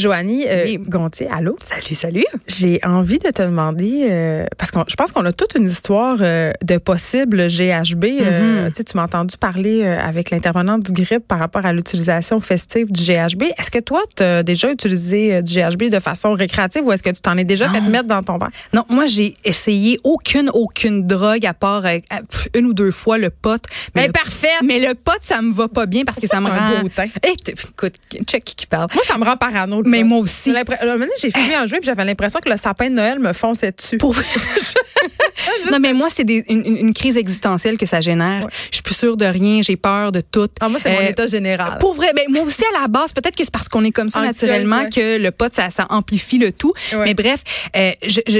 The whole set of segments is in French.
Joanie euh, Oui. Gontier, allô? Salut, salut. J'ai envie de te demander, euh, parce que je pense qu'on a toute une histoire euh, de possible GHB. Mhm. tu m'as entendu parler avec l'intervenant du GRIP par rapport à l'utilisation festive du GHB. Est-ce que toi, tu as déjà utilisé du GHB de façon récréative ou est-ce que tu t'en es déjà fait mettre dans ton verre? Non, moi, j'ai essayé aucune, aucune drogue à part une ou deux fois le pot. Mais le, parfait! mais le pot, ça me va pas bien parce que ça me rend. beau teint. Eh, écoute, check qui parle. Moi, ça me rend parano. Mais moi aussi. j'ai fumé un joint et j'avais l'impression que le sapin de Noël me fonçait dessus. Pour- non, mais moi, c'est une, crise existentielle que ça génère. Je suis plus sûre de rien, j'ai peur de tout. Ah, moi, c'est mon Euh, état général. Pour vrai, ben, moi aussi à la base, peut-être que c'est parce qu'on est comme ça Anxieuse, naturellement ouais. que le pot, ça, ça amplifie le tout. Ouais. Mais bref, euh, je, je,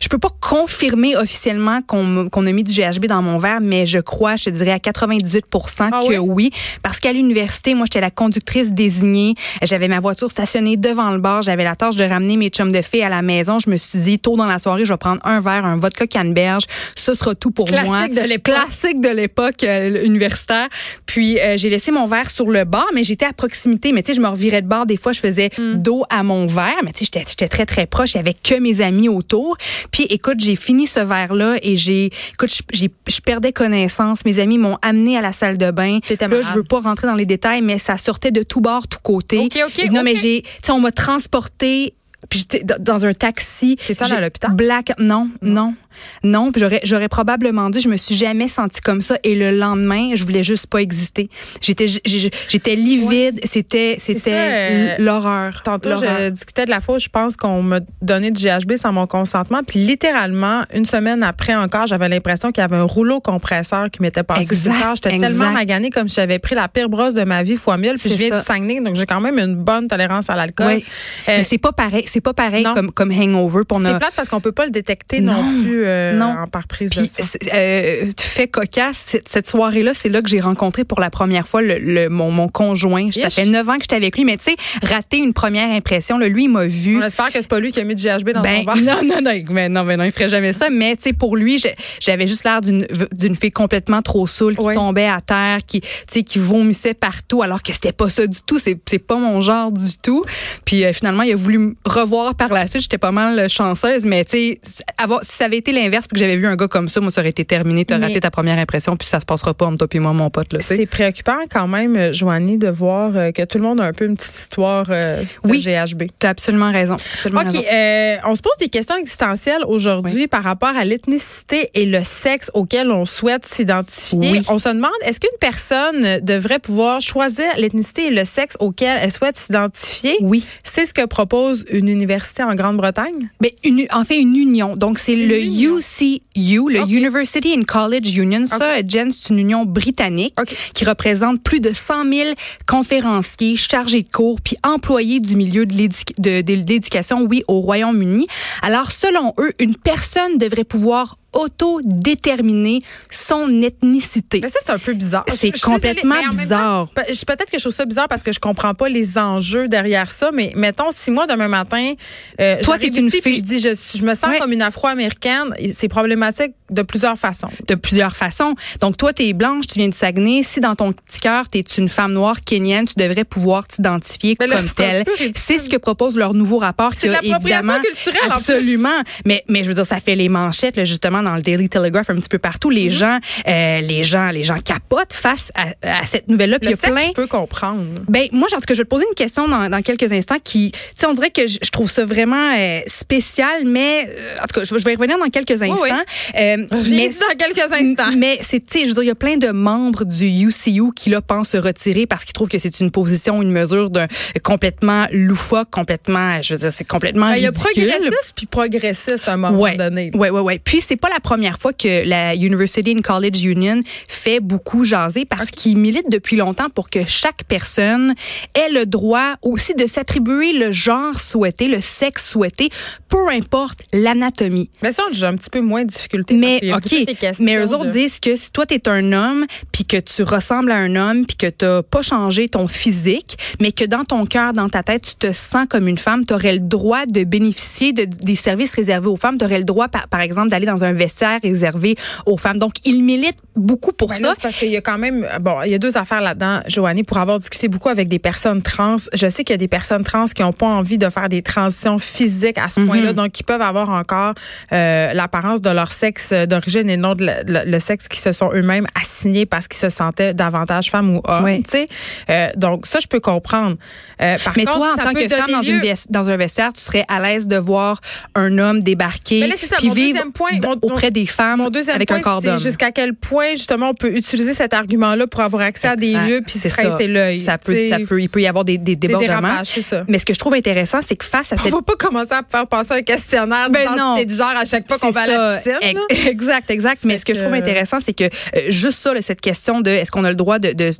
je peux pas confirmer officiellement qu'on qu'on a mis du GHB dans mon verre, mais je crois, je te dirais à 98 Ah que oui? oui. Parce qu'à l'université, moi, j'étais la conductrice désignée. J'avais ma voiture stationnée devant le bar. J'avais la tâche de ramener mes chums de filles à la maison. Je me suis dit, tôt dans la soirée, je vais prendre un verre, un vodka canneberge. Ce sera tout pour Classique moi. de l'époque. Classique de l'époque euh, universitaire. Puis euh, j'ai laissé mon verre sur le bar, mais j'étais à proximité. Mais tu sais, je me revirais de bar. Des fois, je faisais Hmm. dos à mon verre. Mais tu sais, j'étais- très, très proche. Il avait que mes amis autour. Puis écoute, j'ai fini ce verre-là et j'ai, écoute, je- perdais connaissance. Mes amis m'ont amené à la salle de bain. Là, je veux pas rentrer dans les détails, mais ça sortait de tout bord, tout côté. OK, OK, Non, mais j'ai, tu sais, on m'a transporté. Puis j'étais dans- un taxi. Allée à l'hôpital? Black, non, non, non. Puis j'aurais, j'aurais probablement dit, je me suis jamais sentie comme ça. Et le lendemain, je voulais juste pas exister. J'étais, livide. C'était, c'était euh, l'horreur. Tantôt, je discutais de la où je pense qu'on m'a donné du GHB sans mon consentement. Puis littéralement, une semaine après encore, j'avais l'impression qu'il y avait un rouleau compresseur qui m'était passé Exact. J'étais tellement maganée comme si j'avais pris la pire brosse de ma vie fois mille. Puis je viens ça. du Saguenay, donc j'ai quand même une bonne tolérance à l'alcool. Oui. Euh, Mais c'est pas pareil. C'est pas pareil non. comme, comme hangover. Pour c'est plate parce qu'on peut pas le détecter non, Non, plus euh, non. en par prise de Puis, sang. euh, fait cocasse, cette, soirée-là, c'est là que j'ai rencontré pour la première fois le, le- mon, mon conjoint. Ça fait neuf ans que j'étais avec lui, mais tu sais, rater une première impression, là, lui, il m'a vu. On espère que c'est pas lui qui a mis du GHB dans Ben, ton verre. non, non, non, mais non, mais non, il ferait jamais ça. Mais, tu sais, pour lui, j'avais juste l'air d'une, fille complètement trop saoule, qui tombait à terre, qui, tu sais, qui vomissait partout, alors que c'était pas ça du tout. C'est, pas mon genre du tout. Puis, euh, finalement, il a voulu me revoir par la suite. J'étais pas mal chanceuse, mais, tu sais, si ça avait été l'inverse, puis que j'avais vu un gars comme ça, moi, ça aurait été terminé. T'as Mais- raté ta première impression, puis ça se passera pas entre toi et moi, mon pote, tu. C'est préoccupant quand même, euh, Joanie, de voir euh, que tout le monde a un peu une petite histoire euh, de Oui. GHB. T'as absolument raison. Absolument OK, raison. euh, on se pose des questions existentielles aujourd'hui par rapport à l'ethnicité et le sexe auquel on souhaite s'identifier. Oui. On se demande, est-ce qu'une personne devrait pouvoir choisir l'ethnicité et le sexe auquel elle souhaite s'identifier? Oui. C'est ce que propose une université en Grande-Bretagne? Ben, une, en fait, une union. Donc, c'est le union. UCU, le. University and College Union. Ça, Jen, c'est une union britannique qui représente plus de 100 000 conférenciers, chargés de cours, puis employés du milieu de l'éducation, oui, au Royaume-Uni. Alors, selon eux, une personne devrait pouvoir auto-déterminer son ethnicité. Mais ça, c'est un peu bizarre. C'est complètement désolée, bizarre. Peut-être que je trouve ça bizarre parce que je comprends pas les enjeux derrière ça, mais mettons, si moi, demain matin, euh, Toi, t'es une puis fille- je dis, je, je me sens Ouais. comme une afro-américaine, c'est problématique de plusieurs façons. de plusieurs façons. Donc, toi, tu es blanche, tu viens du Saguenay. Si dans ton petit cœur, tu es une femme noire kenyenne, tu devrais pouvoir t'identifier comme telle. C'est ce que propose leur nouveau rapport. C'est qui a de l'appropriation évidemment- culturelle, en plus. Absolument. Mais, mais je veux dire, ça fait les manchettes, là, justement, dans le Daily Telegraph, un petit peu partout. Les Mm-hmm. gens, euh, les gens, les gens capotent face à, à cette nouvelle-là. Puis il y a sexe, plein. je peux comprendre. Ben moi, en tout cas, je vais te poser une question dans, dans quelques instants qui, tu sais, on dirait que je, je trouve ça vraiment euh, spécial, mais euh, en tout cas, je, vais- je vais y revenir dans quelques instants. oui. Euh, Mais dans quelques instants. mais c'est, tu sais, je veux dire, il y a plein de membres du UCU qui là pensent se retirer parce qu'ils trouvent que c'est une position, une mesure d'un complètement loufoque, complètement, je veux dire, c'est complètement Ben, Il y a progressiste puis progressiste à un moment Ouais, donné. ouais, ouais, ouais. Puis c'est pas la première fois que la University and College Union fait beaucoup jaser parce qu'ils militent depuis longtemps pour que chaque personne ait le droit aussi de s'attribuer le genre souhaité, le sexe souhaité, peu importe l'anatomie. Mais ça, j'ai un petit peu moins de difficulté. Mais OK, mais eux autres disent que si toi tu es un homme puis que tu ressembles à un homme puis que tu pas changé ton physique, mais que dans ton cœur, dans ta tête, tu te sens comme une femme, tu aurais le droit de bénéficier de, des services réservés aux femmes, tu aurais le droit par, par exemple d'aller dans un vestiaire réservé aux femmes. Donc ils militent beaucoup pour ça. parce qu'il y a quand même bon, il y a deux affaires là-dedans, Joanie, pour avoir discuté beaucoup avec des personnes trans. Je sais qu'il y a des personnes trans qui n'ont pas envie de faire des transitions physiques à ce mhm. point-là, donc qui peuvent avoir encore euh, l'apparence de leur sexe d'origine et non de le, sexe qui se sont eux-mêmes assignés parce qu'ils se sentaient davantage femmes ou hommes. Tu sais, euh, donc ça je peux comprendre. Euh, par Mais toi, en tant que femme dans, une dans, un vestiaire, tu serais à l'aise de voir un homme débarquer puis vivre point, auprès des femmes mon deuxième avec un corps d'homme. Jusqu'à quel point justement on peut utiliser cet argument-là pour avoir accès à des lieux puis se l'œil. Ça peut, ça peut, il peut y avoir des, des débordements. ça. Mais ce que je trouve intéressant, c'est que face à cette... On va pas commencer à faire passer un questionnaire ben non, du genre à chaque fois qu'on va à la piscine. Exact, exact. Mais ce que, je trouve intéressant, c'est que euh, juste ça, cette question de est-ce qu'on a le droit de, de,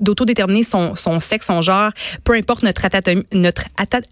d'autodéterminer son, son sexe, son genre, peu importe notre, anatomie, notre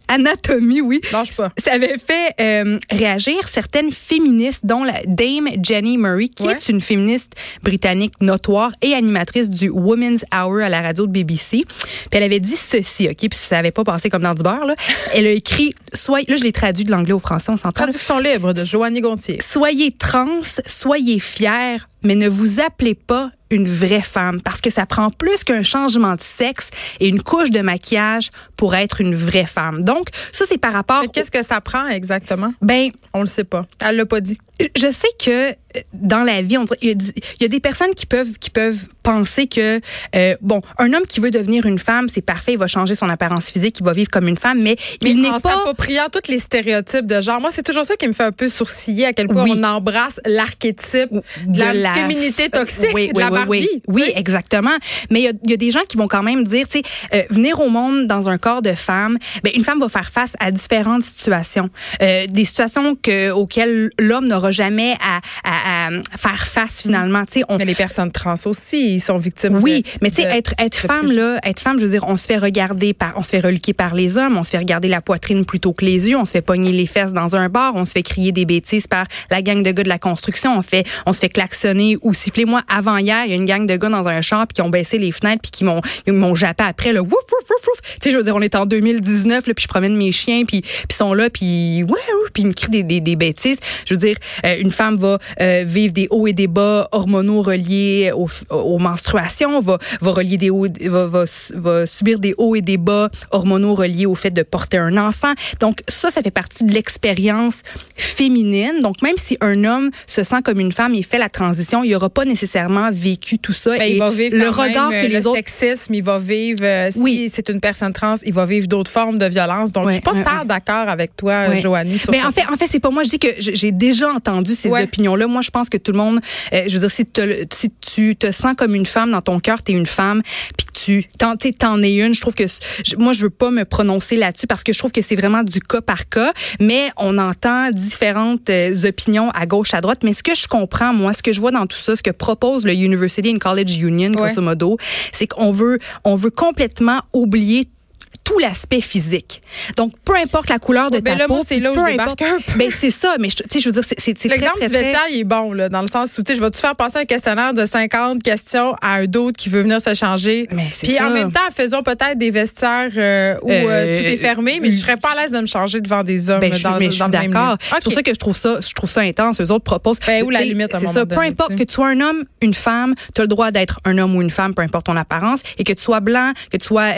anatomie, oui. Pas. Ça avait fait euh, réagir certaines féministes, dont la Dame Jenny Murray, qui est une féministe britannique notoire et animatrice du Women's Hour à la radio de BBC. Puis elle avait dit ceci, OK, puis ça n'avait pas passé comme dans du beurre, là. Elle a écrit, soit, là, je l'ai traduit de l'anglais au français, on s'entend. Traduction libre de Joanie Gontier. Soyez trans, soyez fiers, mais ne vous appelez pas une vraie femme parce que ça prend plus qu'un changement de sexe et une couche de maquillage pour être une vraie femme. Donc, ça, c'est par rapport. Qu'est-ce que ça prend exactement? Ben, on le sait pas. Elle l'a pas dit. Je sais que dans la vie, il y, a des personnes qui peuvent qui peuvent penser que euh, bon, un homme qui veut devenir une femme, c'est parfait, il va changer son apparence physique, il va vivre comme une femme, mais, il n'est pas s'appropriant tous les stéréotypes de genre. Moi, c'est toujours ça qui me fait un peu sourciller à quel point on embrasse l'archétype de, la, féminité toxique, oui, de la Barbie. Oui, exactement. Mais il y, a des gens qui vont quand même dire, tu sais, euh, venir au monde dans un corps de femme, ben une femme va faire face à différentes situations, euh, des situations que auxquelles l'homme n'aura jamais à, à, faire face finalement. Tu sais, on... Mais les personnes trans aussi, ils sont victimes. Oui, mais tu sais, être être femme là, être femme, je veux dire, on se fait regarder par, on se fait reliquer par les hommes, on se fait regarder la poitrine plutôt que les yeux, on se fait pogner les fesses dans un bar, on se fait crier des bêtises par la gang de gars de la construction, on fait, on se fait klaxonner ou siffler. Moi, avant hier, il y a une gang de gars dans un champ qui ont baissé les fenêtres puis qui m'ont m'ont jappé après le wouf wouf wouf wouf. Tu sais, je veux dire, on est en 2019 là, puis je promène mes chiens puis puis sont là puis ouais, puis ils me crient des, des, des bêtises. Je veux dire, euh, une femme va euh, vivre des hauts et des bas hormonaux reliés aux, aux menstruations, va va relier des hauts, va, va, va subir des hauts et des bas hormonaux reliés au fait de porter un enfant. Donc ça, ça fait partie de l'expérience féminine. Donc même si un homme se sent comme une femme, il fait la transition, il aura pas nécessairement vécu tout ça. Ben, il va vivre le regard que les le sexisme, il va vivre. Euh, si oui. c'est une personne trans, il va vivre d'autres formes de violence. Donc je suis pas tant d'accord avec toi, Joanie. Mais en fait, en fait, c'est pas moi. Je dis que j'ai déjà entendu ces opinions-là. Moi, je pense que tout le monde, euh, je veux dire, si, si tu te sens comme une femme dans ton cœur, tu es une femme, puis que tu t'en, t'en es une, je trouve que moi, je veux pas me prononcer là-dessus parce que je trouve que c'est vraiment du cas par cas. Mais on entend différentes euh, opinions à gauche, à droite. Mais ce que je comprends, moi, ce que je vois dans tout ça, ce que propose le University and College Union, grosso modo, c'est qu'on veut, on veut complètement oublier tout l'aspect physique. Donc, peu importe la couleur de ben ta peau, c'est là où peu importe, un peu. Ben c'est ça, mais tu sais, je veux dire, c'est L'exemple du vestiaire, il est bon, là, dans le sens où, tu sais, je vais te faire passer un questionnaire de 50 questions à un d'autre qui veut venir se changer. Mais Puis en même temps, faisons peut-être des vestiaires euh, où euh, euh, tout est fermé, mais je serais pas à l'aise de me changer devant des hommes ben, je, dans, mais je suis d'accord. C'est pour ça que je trouve ça, je trouve ça intense. Eux autres proposent. Ben, où la limite, C'est ça. Peu importe que tu sois un homme, une femme, tu as le droit d'être un homme ou une femme, peu importe ton apparence, et que tu sois blanc, que tu sois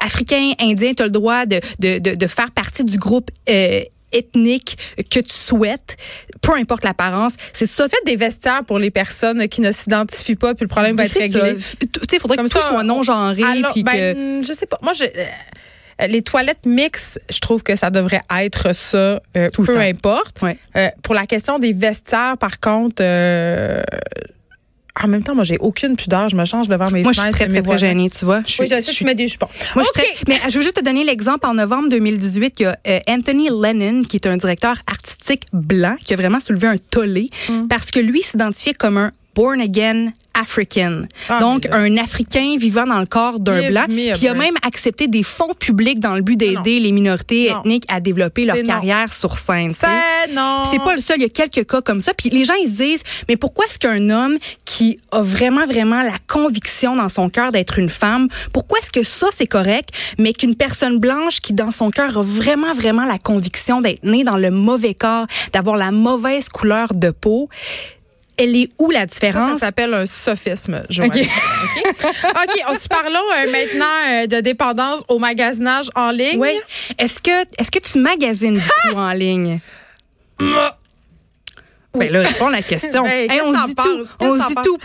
africain, indien, tu as le droit de, de, de, faire partie du groupe euh, ethnique que tu souhaites, peu importe l'apparence. C'est ça. Faites des vestiaires pour les personnes qui ne s'identifient pas, puis le problème va être réglé. Tu sais, il faudrait que tout soit non-genré. ben, que... Je sais pas. Moi, je euh, les toilettes mixtes, je trouve que ça devrait être ça, euh, peu importe. pour la question des vestiaires, par contre, en même temps, moi, j'ai aucune pudeur. Je me change devant mes Moi, je suis très, très, très gênée, tu vois. Je oui, je sais, je tu mets des jupons. Moi, je suis très- mais je veux juste te donner l'exemple. En novembre 2018, il y a euh, Anthony Lennon, qui est un directeur artistique blanc, qui a vraiment soulevé un tollé Mm. parce que lui s'identifiait comme un born again African. Ah, Donc, un Africain vivant dans le corps d'un blanc, qui a même accepté des fonds publics dans le but d'aider les minorités Non. ethniques à développer leur non. carrière sur scène. C'est non. C'est pas le seul, il y a quelques cas comme ça. Puis les gens ils se disent, mais pourquoi est-ce qu'un homme qui a vraiment vraiment la conviction dans son cœur d'être une femme, pourquoi est-ce que ça c'est correct, mais qu'une personne blanche qui dans son cœur a vraiment vraiment la conviction d'être née dans le mauvais corps, d'avoir la mauvaise couleur de peau, elle est où la Ça, ça différence s'appelle un sophisme, Joanne. OK. OK? On se parlons euh, maintenant euh, de dépendance au magasinage en ligne. Oui. Est-ce que est-ce que tu magasines beaucoup en ligne? Ben là, réponds à la question. Ben, Hey, on se dit tout. On se dit tout.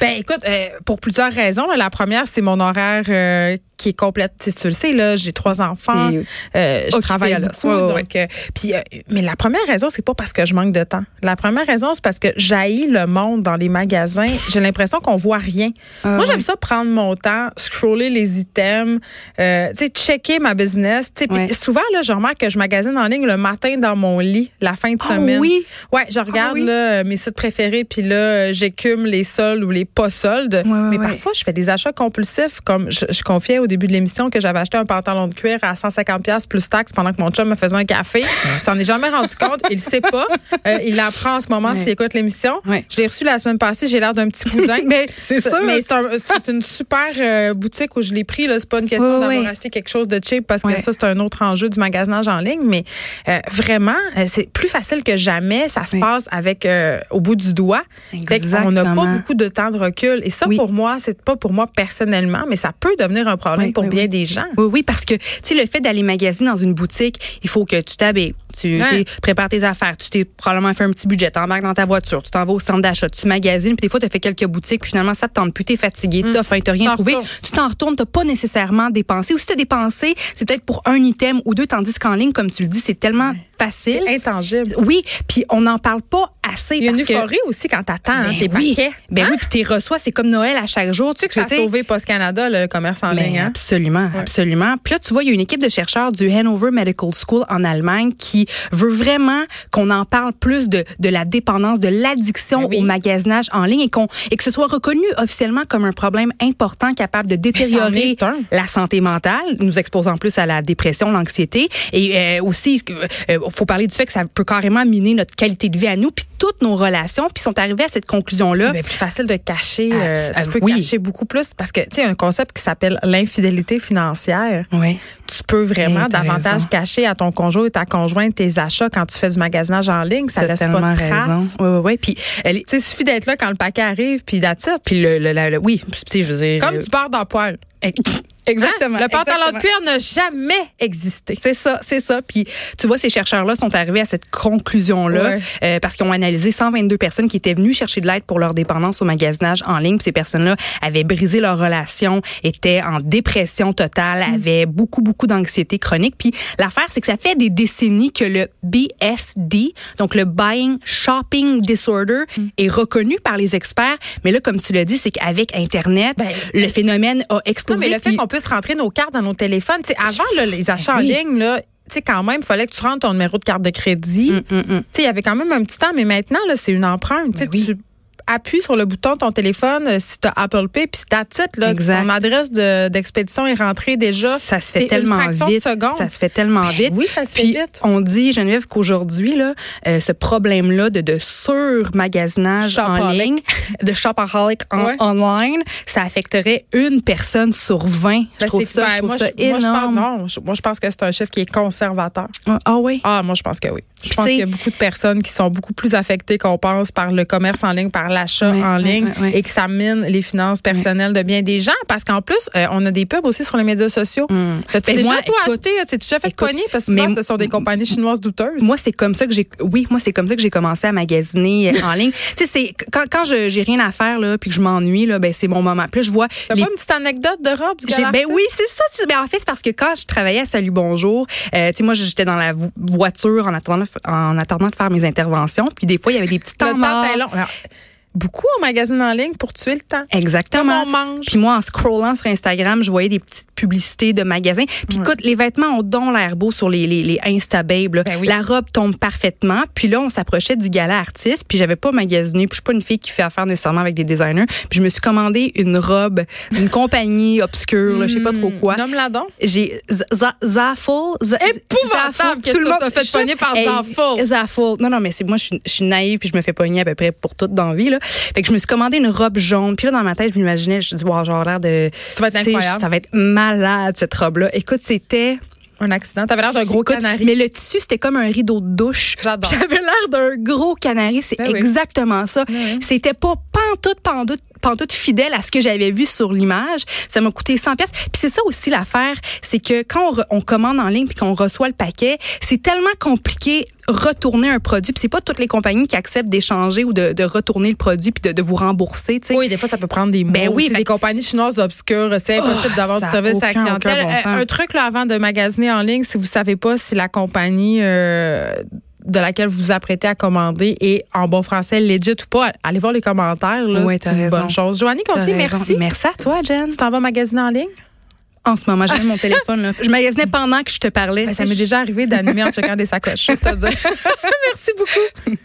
Ben écoute, euh, pour plusieurs raisons. là. La première, c'est mon horaire euh, qui est complète. Tu sais, tu le sais, là, j'ai trois enfants. Euh, je travaille beaucoup. Ouais. donc, euh, puis, euh, mais la première raison, c'est pas parce que je manque de temps. La première raison, c'est parce que j'haïs le monde dans les magasins. J'ai l'impression qu'on voit rien. Ah, Moi, j'aime ça prendre mon temps, scroller les items, tu sais, checker ma business. Tu sais, Ouais. souvent, là, je remarque que je magasine en ligne le matin dans mon lit, la fin de Ah semaine. oui? Ouais, je regarde oui? là, mes sites préférés, puis là, j'écume les soldes ou les pas soldes. Ouais, ouais, mais parfois, je fais des achats compulsifs, comme je, je confiais au début de l'émission que j'avais acheté un pantalon de cuir à 150 pièces plus taxes pendant que mon chum me faisait un café. Il s'en est jamais rendu compte. Il le sait pas. Euh, il l'apprend en ce moment s'il écoute l'émission. Je l'ai reçu la semaine passée. J'ai l'air d'un petit boudin. Mais c'est sûr. Mais c'est un- c'est une super euh, boutique où je l'ai pris. là. C'est pas une question d'avoir acheté quelque chose de cheap parce que ça, c'est un autre enjeu du magasinage en ligne. Mais euh, vraiment, c'est plus facile que jamais. Ça se passe avec au bout du doigt. Fait qu'on n'a pas Exactement. beaucoup de temps de recul. Et ça, pour moi, c'est pas pour moi personnellement, mais ça peut devenir un problème Oui, pour oui, bien oui. des gens. Oui, oui, parce que, tu sais, le fait d'aller magasiner dans une boutique, il faut que tu t'habilles, tu tu prépares tes affaires, tu t'es probablement fait un petit budget, t'embarques dans ta voiture, tu t'en vas au centre d'achat, tu magasines, puis des fois, tu as fait quelques boutiques, puis finalement, ça te tente plus, t'es fatigué, t'as faim, t'as rien trouvé, tu t'en retournes, t'as pas nécessairement dépensé. Ou si t'as dépensé, c'est peut-être pour un item ou deux, tandis qu'en ligne, comme tu le dis, c'est tellement facile. C'est intangible. Oui, puis on n'en parle pas assez. Il y a une que- euphorie aussi quand t'attends hein, Ben tes oui. paquets. Ben Hein? oui, puis t'es reçois, c'est comme Noël à chaque jour. Tu sais que ça a sauvé Post Canada, le commerce en mais ligne. Hein? Absolument, absolument. Puis là, tu vois, il y a une équipe de chercheurs du Hanover Medical School en Allemagne qui veut vraiment qu'on en parle plus de, de la dépendance, de l'addiction Ben oui. au magasinage en ligne et, qu'on, et que ce soit reconnu officiellement comme un problème important capable de détériorer la santé mentale, nous exposant plus à la dépression, l'anxiété. Et euh, aussi, il faut parler du fait que ça peut carrément miner notre qualité de vie à nous, puis toutes nos relations. Puis sont arrivés à cette conclusion-là. C'est plus facile de cacher. euh, tu peux oui. cacher beaucoup plus parce que, tu sais, un concept qui s'appelle l'infidélité financière. Oui. Tu peux vraiment davantage raison. cacher à ton conjoint et ta conjointe tes achats quand tu fais du magasinage en ligne. Ça laisse pas de raison. Oui, oui, oui. Puis, Tu sais, il suffit d'être là quand le paquet arrive, puis it. puis le, le, le- le- oui, puis, tu sais, je veux dire. Comme du beurre dans le Exactement. Le pantalon de cuir n'a jamais existé. C'est ça, c'est ça. Puis tu vois, ces chercheurs-là sont arrivés à cette conclusion-là euh, parce qu'ils ont analysé 122 personnes qui étaient venues chercher de l'aide pour leur dépendance au magasinage en ligne. Puis ces personnes-là avaient brisé leur relation, étaient en dépression totale, Mm. avaient beaucoup, beaucoup d'anxiété chronique. Puis l'affaire, c'est que ça fait des décennies que le BSD, donc le Buying Shopping Disorder, Mm. est reconnu par les experts. Mais là, comme tu l'as dit, c'est qu'avec Internet, Ben, le phénomène a Non, explosé. mais le fait qu'on puisse rentrer nos cartes dans nos téléphones, avant là, les achats oui. en ligne, là, sais, quand même, il fallait que tu rentres ton numéro de carte de crédit. Hum. Tu sais, il y avait quand même un petit temps, mais maintenant, là, c'est une empreinte. Ben oui. Tu appuies sur le bouton de ton téléphone euh, si tu as Apple Pay, puis c'est ta titre, là, Exact. ton adresse de- d'expédition est rentrée déjà. ça se fait C'est tellement une fraction vite. de seconde. Ça se fait tellement vite. oui, ça se fait Puis, vite. On dit, Geneviève, qu'aujourd'hui, là, euh, ce problème-là de, de sur-magasinage en Shopaholic. ligne, de shopaholic en- Ouais. online, ça affecterait une personne sur 20. Je Ben, trouve c'est- ça, ben, je trouve moi, ça je, moi, je pense, énorme. non, je- moi, je pense que c'est un chiffre qui est conservateur. Ah oui? Ah, moi, je pense que oui. Je Puis, pense tu sais- qu'il y a beaucoup de personnes qui sont beaucoup plus affectées qu'on pense par le commerce en ligne, par l'achat en ligne et que ça mine les finances personnelles de bien des gens. Parce qu'en plus, euh, on a des pubs aussi sur les médias sociaux. T'as-tu Ben, déjà, toi, écoute, acheté? T'es déjà fait écoute, cogner? Parce que souvent, mais- ce sont des compagnies chinoises douteuses. Moi, c'est comme ça que j'ai, oui, moi, c'est comme ça que j'ai commencé à magasiner euh, en ligne. Tu sais, c'est, quand, quand je, j'ai rien à faire, là, puis que je m'ennuie, là, ben, c'est mon moment. Puis là, je vois T'as les pas une petite anecdote de robe du ben oui, c'est ça. tu- Ben en fait, c'est parce que quand je travaillais à Salut Bonjour, euh, tu sais, moi, j'étais dans la vo- voiture en attendant, en attendant de faire mes interventions. Puis des fois, il y avait des petits temps morts. Beaucoup en magazine en ligne pour tuer le temps. Exactement. Comme on mange. Puis moi, en scrollant sur Instagram, je voyais des petites publicités de magasins. Puis écoute, les vêtements ont donc l'air beau sur les, les, les. Ben oui. La robe tombe parfaitement. Puis là, on s'approchait du gala artiste. Puis j'avais pas magasiné. Puis je suis pas une fille qui fait affaire nécessairement avec des designers. Puis je me suis commandé une robe d'une compagnie obscure, je sais pas trop quoi. Nomme-la donc. J'ai Z- Z- Zaffle. Z- Épouvantable que Tout le monde- fait pogner par Hey, Zaffle. Zaffle. Non, non, mais c'est moi, je suis, naïve puis je me fais pogner à peu près pour toute dans la vie. Là. Fait que je me suis commandé une robe jaune. Puis là, dans ma tête, je m'imaginais, je me dis, wow, l'air de. Ça va être tu sais, incroyable. Ça va être malade, cette robe-là. Écoute, c'était. Un accident. T'avais l'air d'un gros Écoute, canari. Mais le tissu, c'était comme un rideau de douche. J'adore. J'avais l'air d'un gros canari. C'est Ben oui. exactement ça. C'était pas pantoute, pantoute, pantoute fidèle à ce que j'avais vu sur l'image. Ça m'a coûté 100 pièces. Puis c'est ça aussi l'affaire, c'est que quand on, commande en ligne puis qu'on reçoit le paquet, c'est tellement compliqué retourner un produit. Puis c'est pas toutes les compagnies qui acceptent d'échanger ou de, de retourner le produit puis de, de vous rembourser. tu sais. Oui, des fois, ça peut prendre des mois. Ben oui, fait- des compagnies chinoises obscures. C'est impossible Oh, d'avoir ça du service à la clientèle. bon Euh, un truc là, avant de magasiner en ligne, si vous savez pas si la compagnie euh, de laquelle vous vous apprêtez à commander est en bon français legit ou pas, allez voir les commentaires. Là, Oui, c'est une raison. bonne chose. Joanie raison. merci. Merci à toi, Jen. Tu t'en vas magasiner en ligne? En ce moment, j'ai mon téléphone. Là. Je magasinais pendant que je te parlais. Ben, ça m'est déjà arrivé d'animer en checkant des sacoches. à dire. merci beaucoup.